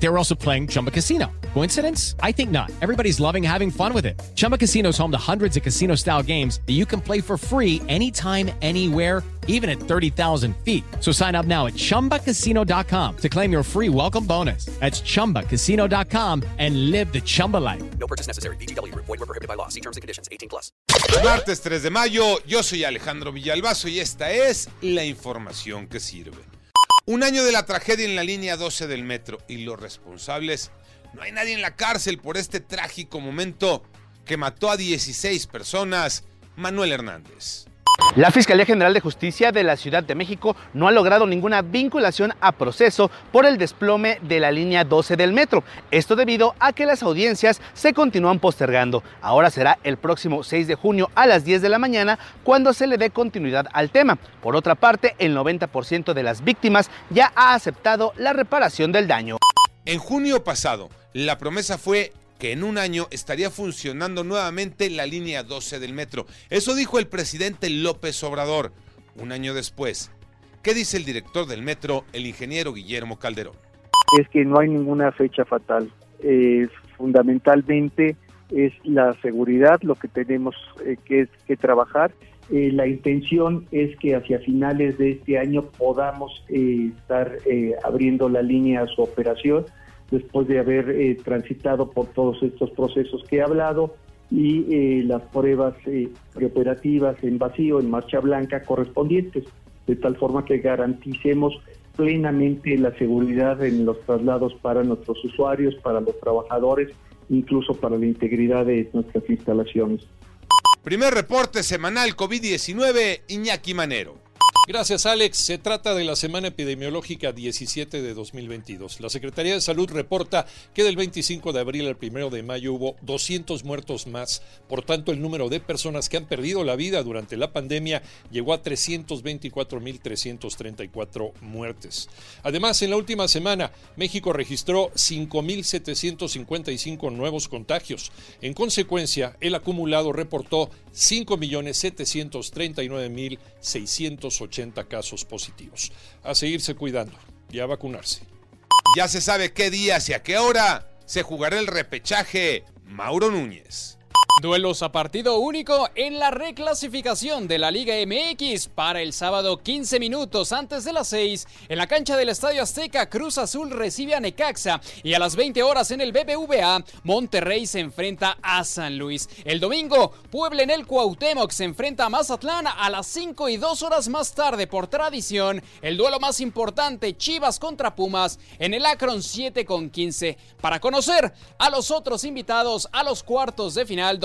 They were also playing Chumba Casino. Coincidence? I think not. Everybody's loving having fun with it. Chumba Casino is home to hundreds of casino style games that you can play for free anytime, anywhere, even at 30,000 feet. So sign up now at chumbacasino.com to claim your free welcome bonus. That's chumbacasino.com and live the Chumba life. No purchase necessary. BGW. Void were prohibited by law. See terms and conditions. 18 plus. Martes 3 de mayo, yo soy Alejandro Villalbazo y esta es la información que sirve. Un año de la tragedia en la línea 12 del metro y los responsables, no hay nadie en la cárcel por este trágico momento que mató a 16 personas, Manuel Hernández. La Fiscalía General de Justicia de la Ciudad de México no ha logrado ninguna vinculación a proceso por el desplome de la línea 12 del metro. Esto debido a que las audiencias se continúan postergando. Ahora será el próximo 6 de junio a las 10 de la mañana cuando se le dé continuidad al tema. Por otra parte, el 90% de las víctimas ya ha aceptado la reparación del daño. En junio pasado, la promesa fue que en un año estaría funcionando nuevamente la línea 12 del metro. Eso dijo el presidente López Obrador. Un año después, ¿qué dice el director del metro, el ingeniero Guillermo Calderón? Es que no hay ninguna fecha fatal. Fundamentalmente es la seguridad lo que tenemos eh, que, que, trabajar. Eh, la intención es que hacia finales de este año podamos eh, estar abriendo la línea a su operación después de haber eh, transitado por todos estos procesos que he hablado y eh, las pruebas eh, preoperativas en vacío, en marcha blanca correspondientes, de tal forma que garanticemos plenamente la seguridad en los traslados para nuestros usuarios, para los trabajadores, incluso para la integridad de nuestras instalaciones. Primer reporte semanal COVID-19, Iñaki Manero. Gracias, Alex. Se trata de la semana epidemiológica 17 de 2022. La Secretaría de Salud reporta que del 25 de abril al 1 de mayo hubo 200 muertos más. Por tanto, el número de personas que han perdido la vida durante la pandemia llegó a 324.334 muertes. Además, en la última semana, México registró 5.755 nuevos contagios. En consecuencia, el acumulado reportó 5.739.680 casos positivos. A seguirse cuidando y a vacunarse. Ya se sabe qué días y a qué hora se jugará el repechaje. Mauro Núñez. Duelos a partido único en la reclasificación de la Liga MX para el sábado 15 minutos antes de las 6 en la cancha del Estadio Azteca Cruz Azul recibe a Necaxa y a las 20 horas en el BBVA Monterrey se enfrenta a San Luis. El domingo Puebla en el Cuauhtémoc se enfrenta a Mazatlán a las 5 y 2 horas más tarde por tradición el duelo más importante Chivas contra Pumas en el Akron 7 con 15 para conocer a los otros invitados a los cuartos de final